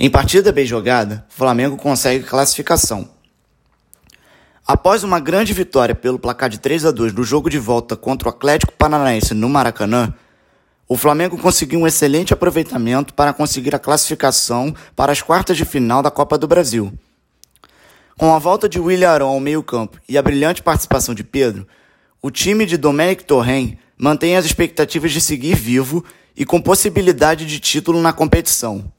Em partida bem jogada, o Flamengo consegue classificação. Após uma grande vitória pelo placar de 3 a 2 no jogo de volta contra o Atlético Paranaense no Maracanã, o Flamengo conseguiu um excelente aproveitamento para conseguir a classificação para as quartas de final da Copa do Brasil. Com a volta de William Arão ao meio-campo e a brilhante participação de Pedro, o time de Domenic Torren mantém as expectativas de seguir vivo e com possibilidade de título na competição.